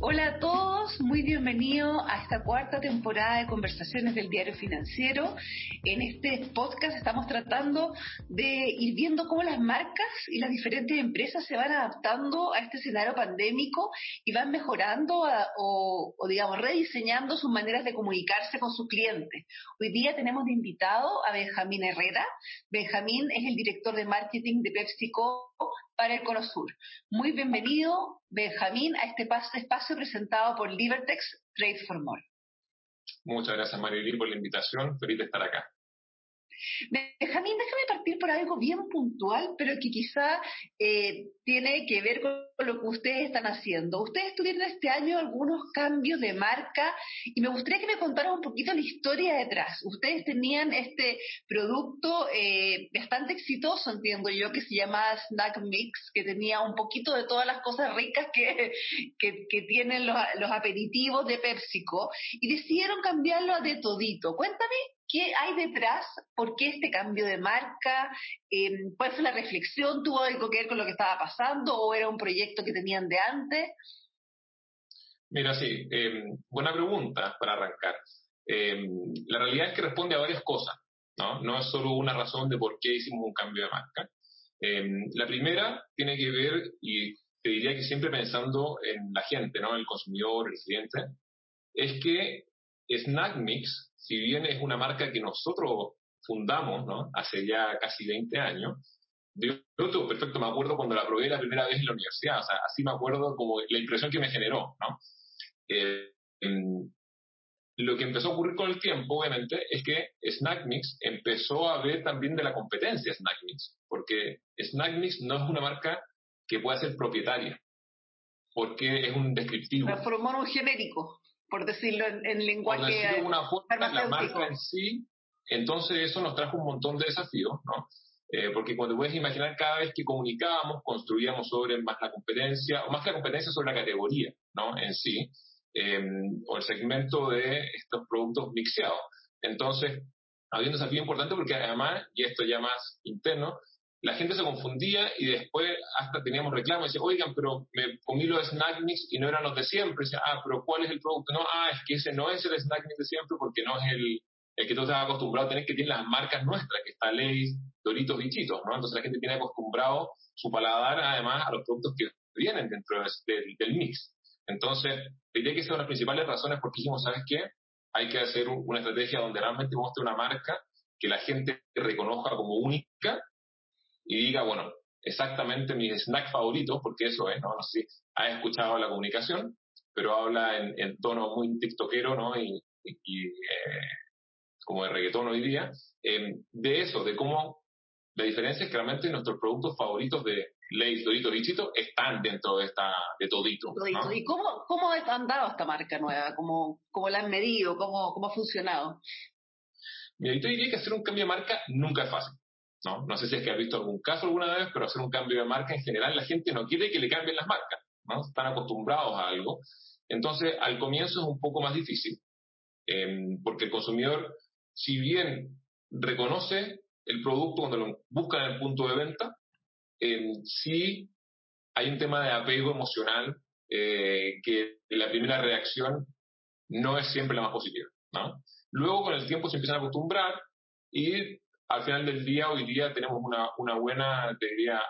Hola a todos, muy bienvenidos a esta cuarta temporada de Conversaciones del Diario Financiero. En este podcast estamos tratando de ir viendo cómo las marcas y las diferentes empresas se van adaptando a este escenario pandémico y van mejorando o, o, digamos, rediseñando sus maneras de comunicarse con sus clientes. Hoy día tenemos de invitado a Benjamín Herrera. Benjamín es el director de marketing de PepsiCo para el Cono Sur. Muy bienvenido, Benjamín, a este espacio presentado por Libertex Trade for More. Muchas gracias, Marilyn, por la invitación. Feliz de estar acá. Benjamín, déjame partir por algo bien puntual, pero que quizá eh, tiene que ver con lo que ustedes están haciendo. Ustedes tuvieron este año algunos cambios de marca y me gustaría que me contaran un poquito la historia detrás. Ustedes tenían este producto eh, bastante exitoso, entiendo yo, que se llama Snack Mix, que tenía un poquito de todas las cosas ricas que, que, tienen los, los aperitivos de PepsiCo y decidieron cambiarlo a de todito. Cuéntame ¿Qué hay detrás? ¿Por qué este cambio de marca? Em, ¿Cuál fue la reflexión? ¿Tuvo algo que ver con lo que estaba pasando o era un proyecto que tenían de antes? Mira, sí, em, buena pregunta para arrancar. Em, la realidad es que responde a varias cosas, ¿no? No es solo una razón de por qué hicimos un cambio de marca. la primera tiene que ver, y te diría que siempre pensando en la gente, ¿no? El consumidor, el cliente, es que Snack Mix si bien es una marca que nosotros fundamos ¿no? hace ya casi 20 años, yo, yo perfecto me acuerdo cuando la probé la primera vez en la universidad, o sea, así me acuerdo como la impresión que me generó, ¿no? Eh, lo que empezó a ocurrir con el tiempo, obviamente, es que Snack Mix empezó a ver también de la competencia Snack Mix, porque Snack Mix no es una marca que pueda ser propietaria, porque es un descriptivo. Transformó un genérico por decirlo en, lenguaje por decirlo de una forma, la marca en sí, entonces eso nos trajo un montón de desafíos, ¿no? Eh, porque cuando puedes imaginar cada vez que comunicábamos, construíamos sobre más la competencia, o más que la competencia sobre la categoría, ¿no? En sí, em, o el segmento de estos productos mixeados. Entonces, había un desafío importante porque además, y esto ya más interno, la gente se confundía y después hasta teníamos reclamos. Dice, oigan, pero me comí los snack mix y no eran los de siempre. Dice, ah, pero ¿cuál es el producto? No, ah, es que ese no es el snack mix de siempre porque no es el, el que tú estás acostumbrado a tener, que tiene las marcas nuestras, que está Lay's, Doritos, Bichitos, ¿no? Entonces la gente tiene acostumbrado su paladar además a los productos que vienen dentro del, del mix. Entonces, diría que esa es una de las principales razones por qué dijimos, ¿sabes qué? Hay que hacer una estrategia donde realmente muestre una marca que la gente reconozca como única y diga, bueno, exactamente mis snacks favoritos, porque eso es, ¿no? No sé si has escuchado la comunicación, pero habla en, tono muy tiktokero, ¿no? Y, eh, como de reggaetón hoy día, em, de eso, de cómo la diferencia es que realmente nuestros productos favoritos de Lay's, Dorito, Bichito están dentro de esta de todito. ¿Y cómo, cómo han dado esta marca nueva? ¿Cómo, cómo la han medido? ¿Cómo, cómo ha funcionado? Mira, yo diría que hacer un cambio de marca nunca es fácil. ¿No? No sé si es que has visto algún caso alguna vez, pero hacer un cambio de marca en general la gente no quiere que le cambien las marcas, ¿no? Están acostumbrados a algo. Entonces, al comienzo es un poco más difícil, em, porque el consumidor, si bien reconoce el producto cuando lo busca en el punto de venta, eh, sí hay un tema de apego emocional eh, que la primera reacción no es siempre la más positiva, ¿no? Luego, con el tiempo, se empiezan a acostumbrar y al final del día, hoy día tenemos una, una buena, te diría,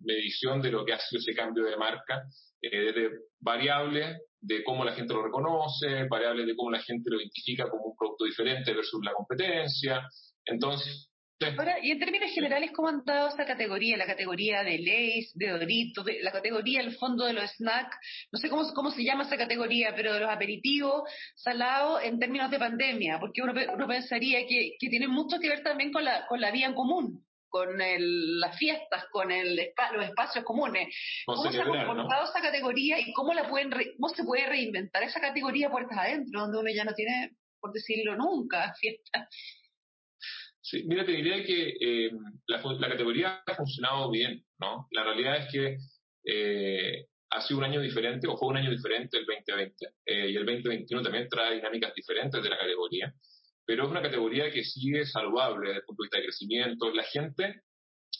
medición de lo que ha sido ese cambio de marca, eh, de variables de cómo la gente lo reconoce, variables de cómo la gente lo identifica como un producto diferente versus la competencia. Entonces, Ahora, y en términos generales, ¿cómo han dado esa categoría? La categoría de Lays, de Doritos, la categoría, el fondo de los snacks, no sé cómo, cómo se llama esa categoría, pero de los aperitivos salados en términos de pandemia, porque uno, uno pensaría que, que tiene mucho que ver también con la, con la vía en común con el, las fiestas, con el, los espacios comunes. ¿Cómo se ha comportado esa categoría y cómo, la pueden cómo se puede reinventar esa categoría puertas adentro, donde uno ya no tiene, por decirlo nunca, fiestas? Sí, mira, te diría que eh, la, categoría ha funcionado bien, ¿no? La realidad es que eh, ha sido un año diferente, o fue un año diferente el 2020, eh, y el 2021 también trae dinámicas diferentes de la categoría, pero es una categoría que sigue saludable desde el punto de vista de crecimiento. La gente,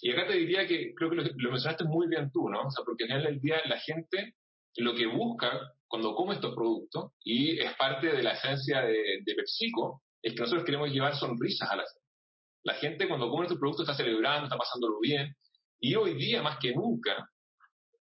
y acá te diría que creo que lo, mencionaste muy bien tú, ¿no? O sea, porque al final del día la gente lo que busca cuando come estos productos, y es parte de la esencia de, de PepsiCo, es que nosotros queremos llevar sonrisas a la gente. La gente cuando come estos productos está celebrando, está pasándolo bien, y hoy día más que nunca,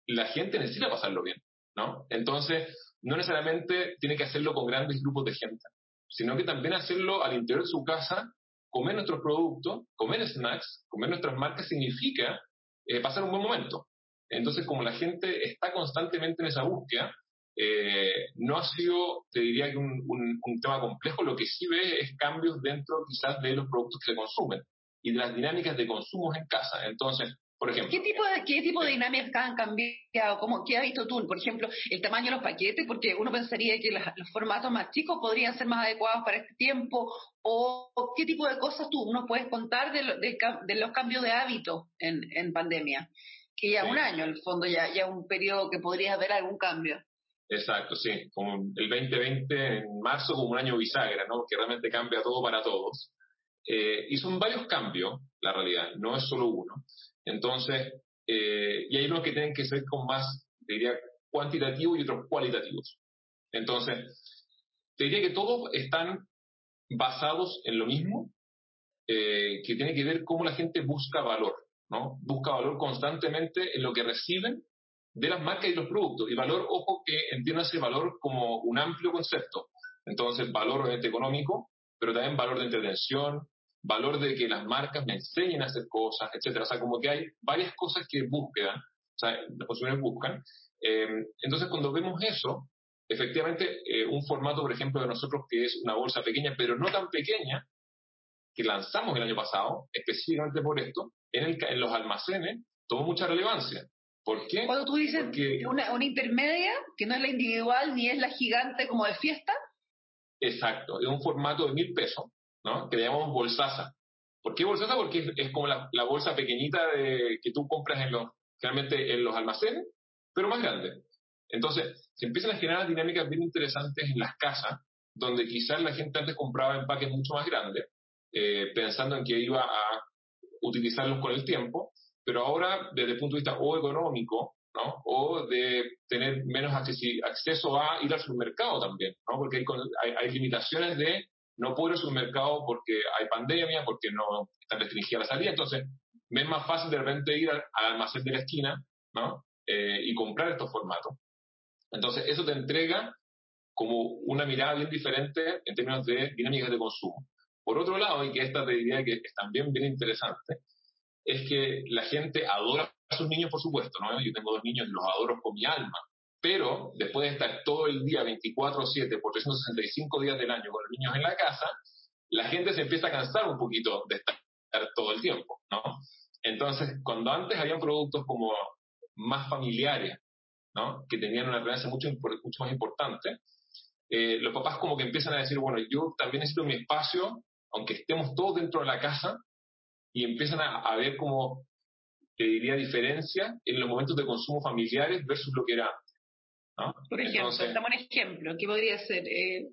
la gente necesita pasarlo bien, ¿no? Entonces, no necesariamente tiene que hacerlo con grandes grupos de gente, sino que también hacerlo al interior de su casa, comer nuestros productos, comer snacks, comer nuestras marcas, significa eh, pasar un buen momento. Entonces, como la gente está constantemente en esa búsqueda, eh, no ha sido, te diría que un, un, tema complejo, lo que sí ve es cambios dentro quizás de los productos que se consumen y de las dinámicas de consumo en casa. Entonces, por ejemplo. ¿Qué tipo de, qué tipo de dinámicas han cambiado? ¿Cómo, ¿Qué has visto tú? Por ejemplo, el tamaño de los paquetes, porque uno pensaría que los formatos más chicos podrían ser más adecuados para este tiempo. ¿O qué tipo de cosas tú nos puedes contar de, de, los cambios de hábito en, en pandemia? Que ya un año, en el fondo, ya, ya un periodo que podría haber algún cambio. Exacto, sí. Como el 2020 en marzo como un año bisagra, ¿no? Que realmente cambia todo para todos. Eh, y son varios cambios, la realidad, no es solo uno. Entonces, eh, y hay unos que tienen que ser con más, diría, cuantitativos y otros cualitativos. Entonces, te diría que todos están basados en lo mismo, eh, que tiene que ver cómo la gente busca valor, ¿no? Busca valor constantemente en lo que reciben de las marcas y los productos. Y valor, ojo, que entienda ese valor como un amplio concepto. Entonces, valor económico, pero también valor de entretención, valor de que las marcas me enseñen a hacer cosas, etcétera. O sea, como que hay varias cosas que buscan, o sea, los consumidores buscan. Eh, entonces, cuando vemos eso, efectivamente, eh, un formato, por ejemplo, de nosotros que es una bolsa pequeña, pero no tan pequeña, que lanzamos el año pasado, específicamente por esto, en, el, en los almacenes, tomó mucha relevancia. ¿Por qué? Cuando tú dices una, una intermedia, que no es la individual ni es la gigante como de fiesta. Exacto, es un formato de mil pesos, ¿no? que le llamamos bolsaza. ¿Por qué bolsaza? Porque es, como la, bolsa pequeñita de, que tú compras en los, realmente en los almacenes, pero más grande. Entonces, se empiezan a generar dinámicas bien interesantes en las casas, donde quizás la gente antes compraba empaques mucho más grandes, eh, pensando en que iba a utilizarlos con el tiempo, pero ahora desde el punto de vista o económico, ¿no? o de tener menos acceso a ir al supermercado también, ¿no? porque hay, hay limitaciones de no puedo ir al supermercado porque hay pandemia, porque no está restringida la salida, entonces me es más fácil de repente ir al, almacén de la esquina ¿no? Eh, y comprar estos formatos. Entonces, eso te entrega como una mirada bien diferente en términos de dinámicas de consumo. Por otro lado, y que esta te diría que es también bien interesante, es que la gente adora a sus niños, por supuesto, ¿no? Yo tengo dos niños y los adoro con mi alma, pero después de estar todo el día 24/7 por 365 días del año con los niños en la casa, la gente se empieza a cansar un poquito de estar todo el tiempo, ¿no? Entonces, cuando antes había productos como más familiares, ¿no? Que tenían una relevancia mucho, mucho más importante, eh, los papás como que empiezan a decir, bueno, yo también necesito mi espacio, aunque estemos todos dentro de la casa, y empiezan a, a ver como, te diría, diferencia en los momentos de consumo familiares versus lo que era por ejemplo, dame un ejemplo, ¿qué podría ser? Eh,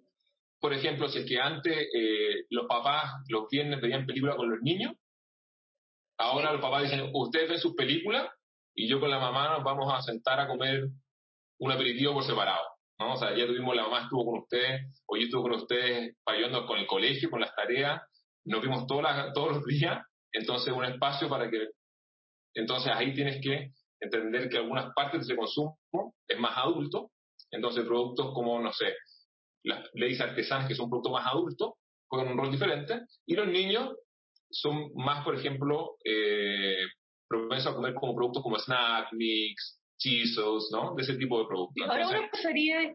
por ejemplo, si es que antes eh, los papás los viernes veían películas con los niños, ahora los papás dicen, ustedes ven sus películas y yo con la mamá nos vamos a sentar a comer un aperitivo por separado. ¿no? O sea, ya tuvimos, la mamá estuvo con ustedes, o yo estuve con ustedes ayudando con el colegio, con las tareas, nos vimos todas todos los días, entonces un espacio para que, entonces ahí tienes que entender que algunas partes de ese consumo es más adulto, entonces productos como, no sé, las leyes artesanas, que son productos más adultos, juegan un rol diferente, y los niños son más, por ejemplo, eh, propensos a comer como productos como snack, mix, chisos, ¿no? De ese tipo de productos. Ahora uno pensaría,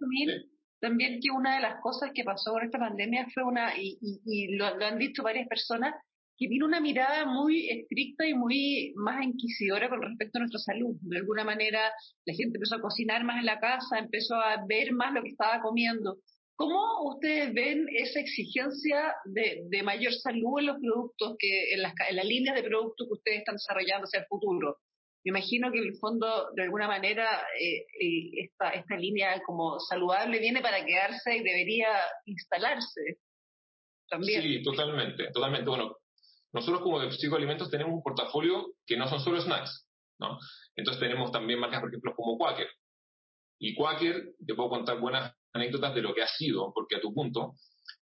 también que una de las cosas que pasó con esta pandemia fue una, y, y, lo, han dicho varias personas, que tiene una mirada muy estricta y muy más inquisidora con respecto a nuestra salud. De alguna manera, la gente empezó a cocinar más en la casa, empezó a ver más lo que estaba comiendo. ¿Cómo ustedes ven esa exigencia de, de mayor salud en los productos, que en las, en las líneas de productos que ustedes están desarrollando hacia el futuro? Me imagino que en el fondo, de alguna manera, eh, eh, esta, esta línea como saludable viene para quedarse y debería instalarse también. Sí, totalmente, totalmente. Bueno, nosotros como psicoalimentos tenemos un portafolio que no son solo snacks, ¿no? Entonces tenemos también marcas, por ejemplo, como Quaker, Y Quaker, te puedo contar buenas anécdotas de lo que ha sido, porque a tu punto,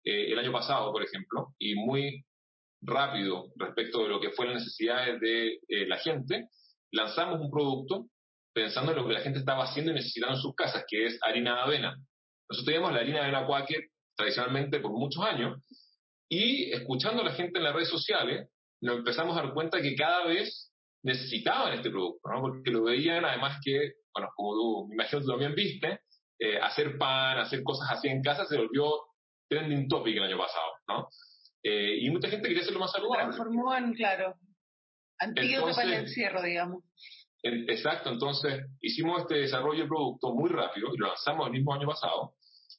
eh, el año pasado, por ejemplo, y muy rápido respecto de lo que fue las necesidades de eh, la gente, lanzamos un producto pensando en lo que la gente estaba haciendo y necesitando en sus casas, que es harina de avena. Nosotros teníamos la harina de avena Quaker tradicionalmente por muchos años, y escuchando a la gente en las redes sociales, nos empezamos a dar cuenta que cada vez necesitaban este producto, ¿no? porque lo veían además que, bueno, como tú, me imagino que tú también viste, eh, hacer pan, hacer cosas así en casa se volvió trending topic el año pasado, ¿no? Eh, y mucha gente quería hacerlo más saludable. Transformó en, claro, antídoto para el encierro, digamos. exacto, entonces hicimos este desarrollo de producto muy rápido y lo lanzamos el mismo año pasado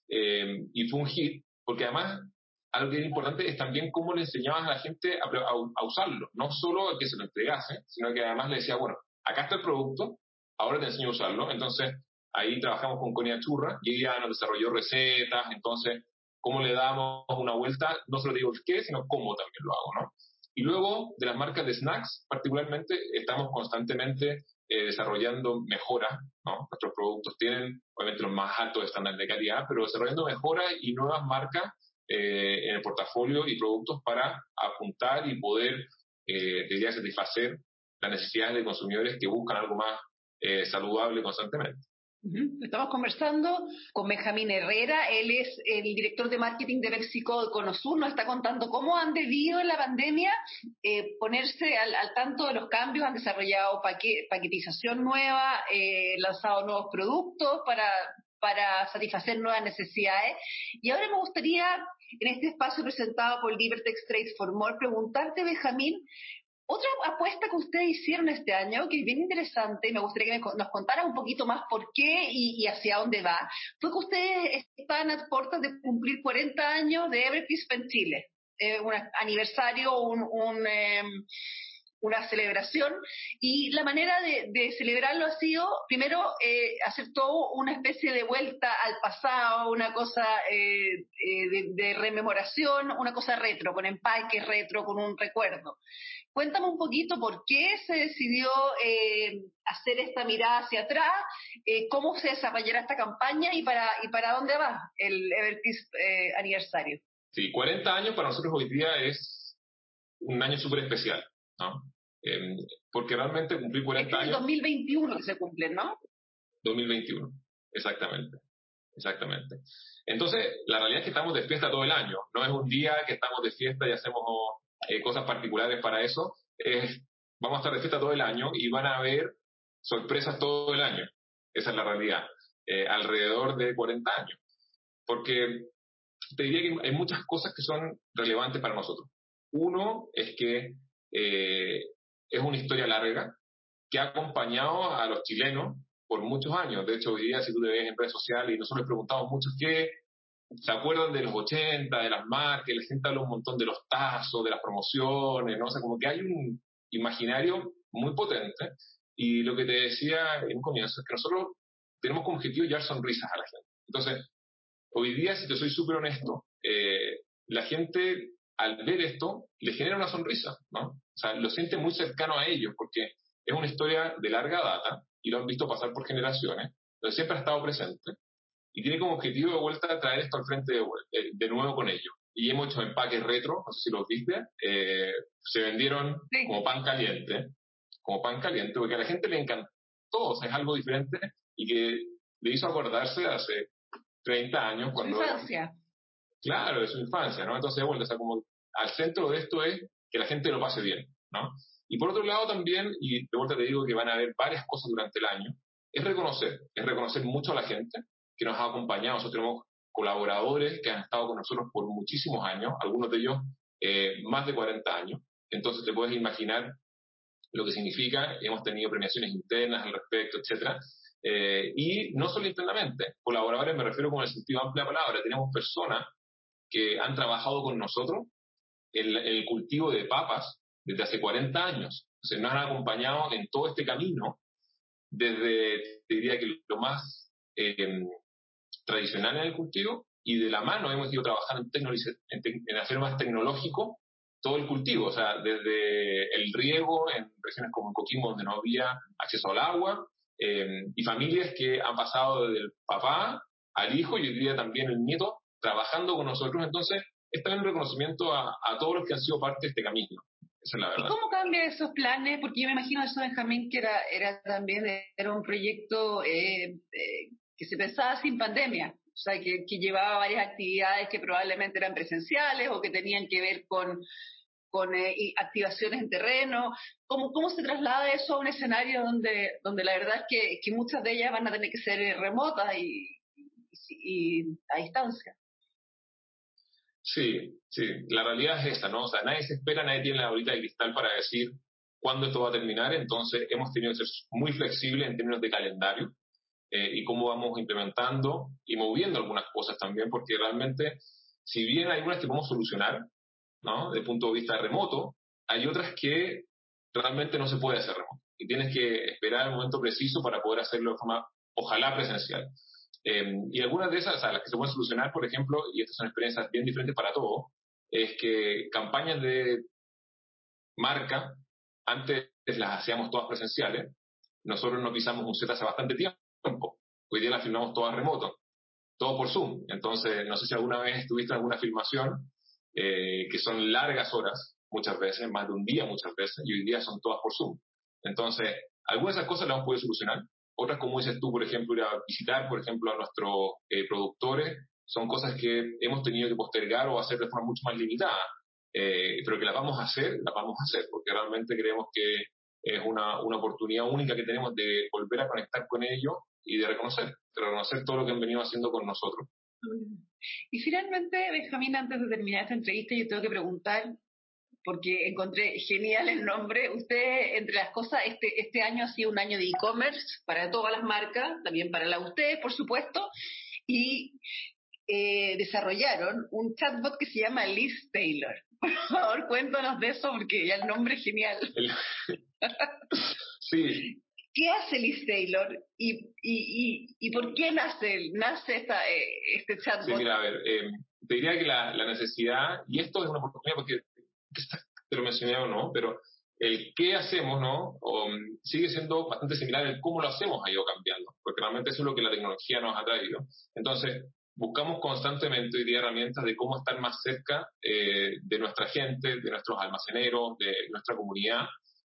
eh, y fue un hit, porque además algo que era importante es también cómo le enseñabas a la gente a, usarlo, no solo que se lo entregase, sino que además le decía, bueno, acá está el producto, ahora te enseño a usarlo, entonces ahí trabajamos con Conia Churra y ella nos desarrolló recetas, entonces cómo le damos una vuelta, no solo digo el qué, sino cómo también lo hago, ¿no? Y luego, de las marcas de snacks, particularmente, estamos constantemente eh, desarrollando mejoras, ¿no? Nuestros productos tienen, obviamente, los más altos estándares de calidad, pero desarrollando mejoras y nuevas marcas eh, en el portafolio y productos para apuntar y poder, eh, diría, satisfacer las necesidades de consumidores que buscan algo más eh, saludable constantemente. Estamos conversando con Benjamín Herrera, él es el director de marketing de México de Conosur, nos está contando cómo han debido en la pandemia eh, ponerse al, tanto de los cambios, han desarrollado paquetización nueva, eh, lanzado nuevos productos para, para satisfacer nuevas necesidades. Y ahora me gustaría en este espacio presentado por Libertex Trade for More, preguntarte, Benjamín, otra apuesta que ustedes hicieron este año, que es bien interesante, y me gustaría que nos contaran un poquito más por qué y, hacia dónde va, fue que ustedes están a puertas de cumplir 40 años de Everpeace en Chile. Eh, un aniversario, un, un em, una celebración y la manera de, celebrarlo ha sido primero eh, hacer todo una especie de vuelta al pasado, una cosa eh, eh, de, rememoración, una cosa retro, con empaque retro, con un recuerdo. Cuéntame un poquito por qué se decidió hacer esta mirada hacia atrás, cómo se desarrollará esta campaña y para, y para dónde va el Everpeace aniversario. Sí, 40 años para nosotros hoy día es un año súper especial. ¿No? Em, porque realmente cumplir 40 es años... 2021 se cumple, ¿no? 2021, exactamente, exactamente. Entonces, la realidad es que estamos de fiesta todo el año, no es un día que estamos de fiesta y hacemos eh, cosas particulares para eso, vamos a estar de fiesta todo el año y van a haber sorpresas todo el año, esa es la realidad, eh, alrededor de 40 años, porque te diría que hay muchas cosas que son relevantes para nosotros. Uno es que eh, es una historia larga que ha acompañado a los chilenos por muchos años. De hecho, hoy día, si tú te ves en redes sociales, y nosotros les preguntamos mucho qué se acuerdan de los 80, de las marcas, la gente habla un montón de los tazos, de las promociones, ¿no? O sea, como que hay un imaginario muy potente. Y lo que te decía en un comienzo es que nosotros tenemos como objetivo llevar sonrisas a la gente. Entonces, hoy día, si te soy súper honesto, eh, la gente al ver esto le genera una sonrisa, ¿no? O sea, lo siente muy cercano a ellos porque es una historia de larga data y lo han visto pasar por generaciones, donde siempre ha estado presente y tiene como objetivo de vuelta traer esto al frente de, eh, de nuevo con ellos. Y hemos hecho empaques retro, no sé si los viste, eh, se vendieron como pan caliente, como pan caliente, porque a la gente le encantó, o sea, es algo diferente y que le hizo acordarse hace 30 años cuando... Claro, de su infancia, ¿no? Entonces, bueno, o sea, como al centro de esto es que la gente lo pase bien, ¿no? Y por otro lado también, y de vuelta te digo que van a haber varias cosas durante el año, es reconocer, es reconocer mucho a la gente que nos ha acompañado. Nosotros tenemos colaboradores que han estado con nosotros por muchísimos años, algunos de ellos eh, más de 40 años. Entonces te puedes imaginar lo que significa. Hemos tenido premiaciones internas al respecto, etcétera. Eh, y no solo internamente, colaboradores me refiero con el sentido amplio de la palabra. Tenemos personas que han trabajado con nosotros en el cultivo de papas desde hace 40 años. Se nos han acompañado en todo este camino, desde, diría que lo más eh, tradicional en el cultivo, y de la mano hemos ido trabajando en, en, hacer más tecnológico todo el cultivo, o sea, desde el riego en regiones como en Coquimbo, donde no había acceso al agua, eh, y familias que han pasado desde el papá al hijo y hoy día también el nieto trabajando con nosotros. Entonces, es también un reconocimiento a, todos los que han sido parte de este camino. Esa es la verdad. ¿Y cómo cambian esos planes? Porque yo me imagino eso, Benjamín, que era, era también era un proyecto eh, eh, que se pensaba sin pandemia. O sea, que, llevaba varias actividades que probablemente eran presenciales o que tenían que ver con, con eh, activaciones en terreno. ¿Cómo, ¿Cómo se traslada eso a un escenario donde, donde la verdad es que, que muchas de ellas van a tener que ser remotas y a distancia? Sí, sí, la realidad es esta, ¿no? O sea, nadie se espera, nadie tiene la bolita de cristal para decir cuándo esto va a terminar, entonces hemos tenido que ser muy flexibles en términos de calendario eh, y cómo vamos implementando y moviendo algunas cosas también, porque realmente, si bien hay algunas que podemos solucionar, ¿no? De punto de vista remoto, hay otras que realmente no se puede hacer remoto y tienes que esperar el momento preciso para poder hacerlo de forma, ojalá presencial. Eh, y algunas de esas, sea, las que se pueden solucionar, por ejemplo, y estas son experiencias bien diferentes para todos, es que campañas de marca, antes las hacíamos todas presenciales, nosotros no pisamos un set hace bastante tiempo, hoy día las filmamos todas remoto, todo por Zoom. Entonces, no sé si alguna vez estuviste en alguna filmación, eh, que son largas horas, muchas veces, más de un día muchas veces, y hoy día son todas por Zoom. Entonces, algunas de esas cosas las hemos podido solucionar, otras, como dices tú, por ejemplo, ir a visitar, por ejemplo, a nuestros eh, productores, son cosas que hemos tenido que postergar o hacer de forma mucho más limitada. Eh, pero que las vamos a hacer, las vamos a hacer, porque realmente creemos que es una, una oportunidad única que tenemos de volver a conectar con ellos y de reconocer, de reconocer todo lo que han venido haciendo con nosotros. Y finalmente, Benjamín, antes de terminar esta entrevista, yo tengo que preguntar porque encontré genial el nombre. Usted, entre las cosas, este, este año ha sido un año de e-commerce para todas las marcas, también para la usted, por supuesto, y eh, desarrollaron un chatbot que se llama Liz Taylor. Por favor, cuéntanos de eso porque ya el nombre es genial. sí. ¿Qué hace Liz Taylor y, y, y, y por qué nace, nace esta, eh, este chatbot? Sí, mira, a ver, eh, te diría que la, la, necesidad, y esto es una oportunidad porque te lo mencioné o no, pero el qué hacemos, ¿no? Mm, sigue siendo bastante similar el cómo lo hacemos ha ido cambiando, porque realmente eso es lo que la tecnología nos ha traído. Entonces, buscamos constantemente hoy día herramientas de cómo estar más cerca eh, de nuestra gente, de nuestros almaceneros, de nuestra comunidad,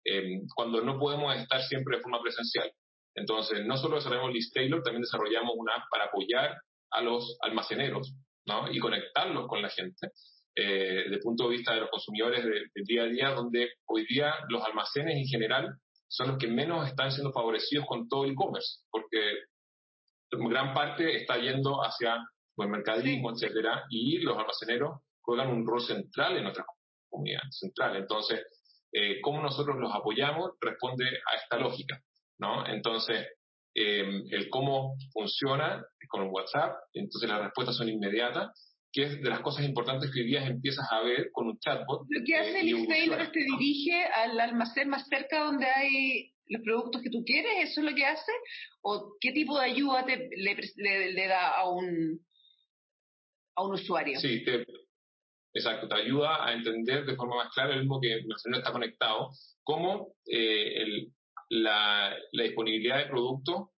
eh, cuando no podemos estar siempre de forma presencial. Entonces, no solo desarrollamos List Taylor, también desarrollamos una app para apoyar a los almaceneros, ¿no? Y conectarlos con la gente eh, el punto de vista de los consumidores del día a día, donde hoy día los almacenes en general son los que menos están siendo favorecidos con todo el e-commerce, porque gran parte está yendo hacia el mercadismo, etcétera, y los almaceneros juegan un rol central en nuestra comunidad, central. Entonces, eh, cómo nosotros los apoyamos responde a esta lógica, ¿no? Entonces, eh, el cómo funciona con WhatsApp, entonces las respuestas son inmediatas, que es de las cosas importantes que hoy día empiezas a ver con un chatbot. Lo que hace el Taylor te dirige al almacén más cerca donde hay los productos que tú quieres, ¿eso es lo que hace? ¿O qué tipo de ayuda te, le, da a un, a un usuario? Sí, exacto, te ayuda a entender de forma más clara, el mismo que el almacén está conectado, cómo eh, el, la, la disponibilidad de productos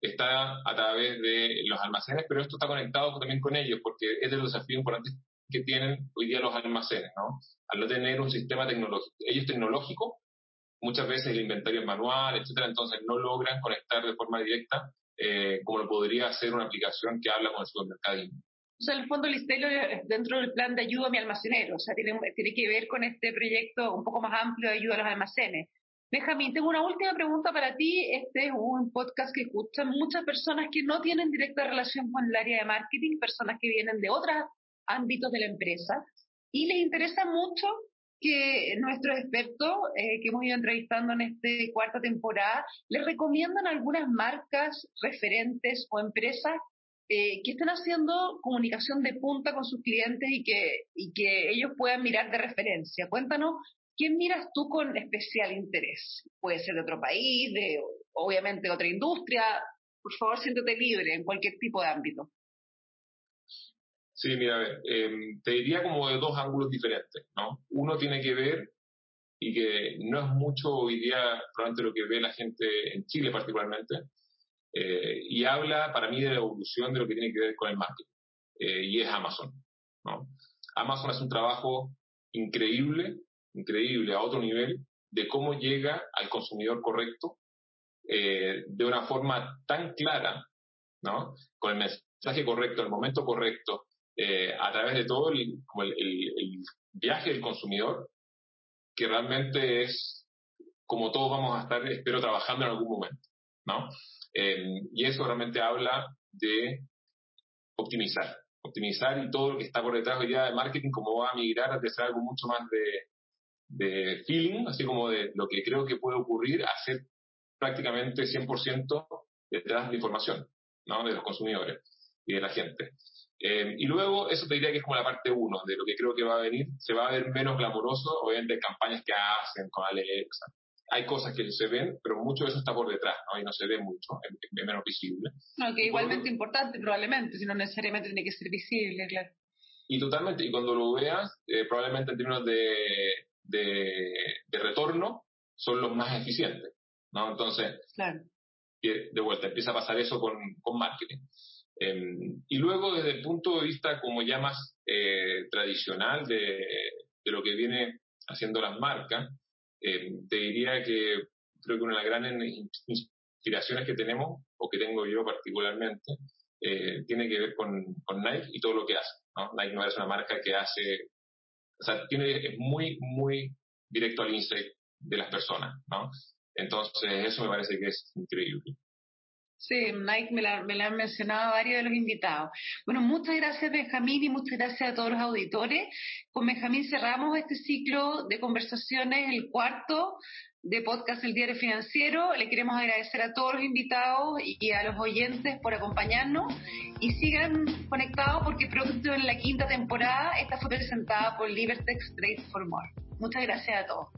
está a través de los almacenes, pero esto está conectado también con ellos, porque es de los desafíos importantes que tienen hoy día los almacenes, ¿no? Al no tener un sistema tecnológico, ellos tecnológico, muchas veces el inventario es manual, etcétera, entonces no logran conectar de forma directa eh, como lo podría hacer una aplicación que habla con el supermercadismo. O sea, el fondo, Listelo dentro del plan de ayuda a mi almacenero, o sea, tiene, tiene que ver con este proyecto un poco más amplio de ayuda a los almacenes. Benjamín, tengo una última pregunta para ti. Este es un podcast que escuchan muchas personas que no tienen directa relación con el área de marketing, personas que vienen de otros ámbitos de la empresa y les interesa mucho que nuestros expertos eh, que hemos ido entrevistando en esta cuarta temporada les recomiendan algunas marcas, referentes o empresas eh, que estén haciendo comunicación de punta con sus clientes y que, y que ellos puedan mirar de referencia. Cuéntanos ¿quién miras tú con especial interés? Puede ser de otro país, de obviamente otra industria. Por favor, siéntete libre en cualquier tipo de ámbito. Sí, mira, em, te diría como de dos ángulos diferentes, ¿no? Uno tiene que ver y que no es mucho hoy día probablemente lo que ve la gente en Chile particularmente, eh, y habla para mí de la evolución de lo que tiene que ver con el marketing, eh, y es Amazon. ¿no? Amazon es un trabajo increíble, increíble a otro nivel, de cómo llega al consumidor correcto eh, de una forma tan clara, ¿no? con el mensaje correcto, el momento correcto, a través de todo el, el viaje del consumidor, que realmente es como todos vamos a estar, espero, trabajando en algún momento, ¿no? Eh, y eso realmente habla de optimizar, optimizar y todo lo que está por detrás hoy día de marketing, como va a migrar a ser algo mucho más de, de feeling, así como de lo que creo que puede ocurrir, a ser prácticamente 100% detrás de información, ¿no? De los consumidores y de la gente. Eh, y luego, eso te diría que es como la parte uno de lo que creo que va a venir. Se va a ver menos glamoroso, obviamente, campañas que hacen con Alexa. Hay cosas que se ven, pero mucho de eso está por detrás, ¿no? Y no se ve mucho, es, menos visible. No, que igualmente importante, probablemente, si no necesariamente tiene que ser visible, claro. Y totalmente, y cuando lo veas, eh, probablemente en términos de, de, de, retorno, son los más eficientes, ¿no? Entonces, claro. de vuelta, empieza a pasar eso con, con marketing. Em, y luego, desde el punto de vista como ya más eh, tradicional de, lo que viene haciendo las marcas, em, te diría que creo que una de las grandes inspiraciones que tenemos, o que tengo yo particularmente, eh, tiene que ver con, Nike y todo lo que hace. Nike no es una marca que hace, o sea, tiene, es muy, muy directo al insight de las personas. ¿no? Entonces, eso me parece que es increíble. Sí, Mike me la, me han mencionado varios de los invitados. Bueno, muchas gracias Benjamín y muchas gracias a todos los auditores. Con Benjamín cerramos este ciclo de conversaciones, el cuarto de podcast El Diario Financiero. Le queremos agradecer a todos los invitados y a los oyentes por acompañarnos y sigan conectados porque pronto en la quinta temporada esta fue presentada por Libertex Trade for More. Muchas gracias a todos.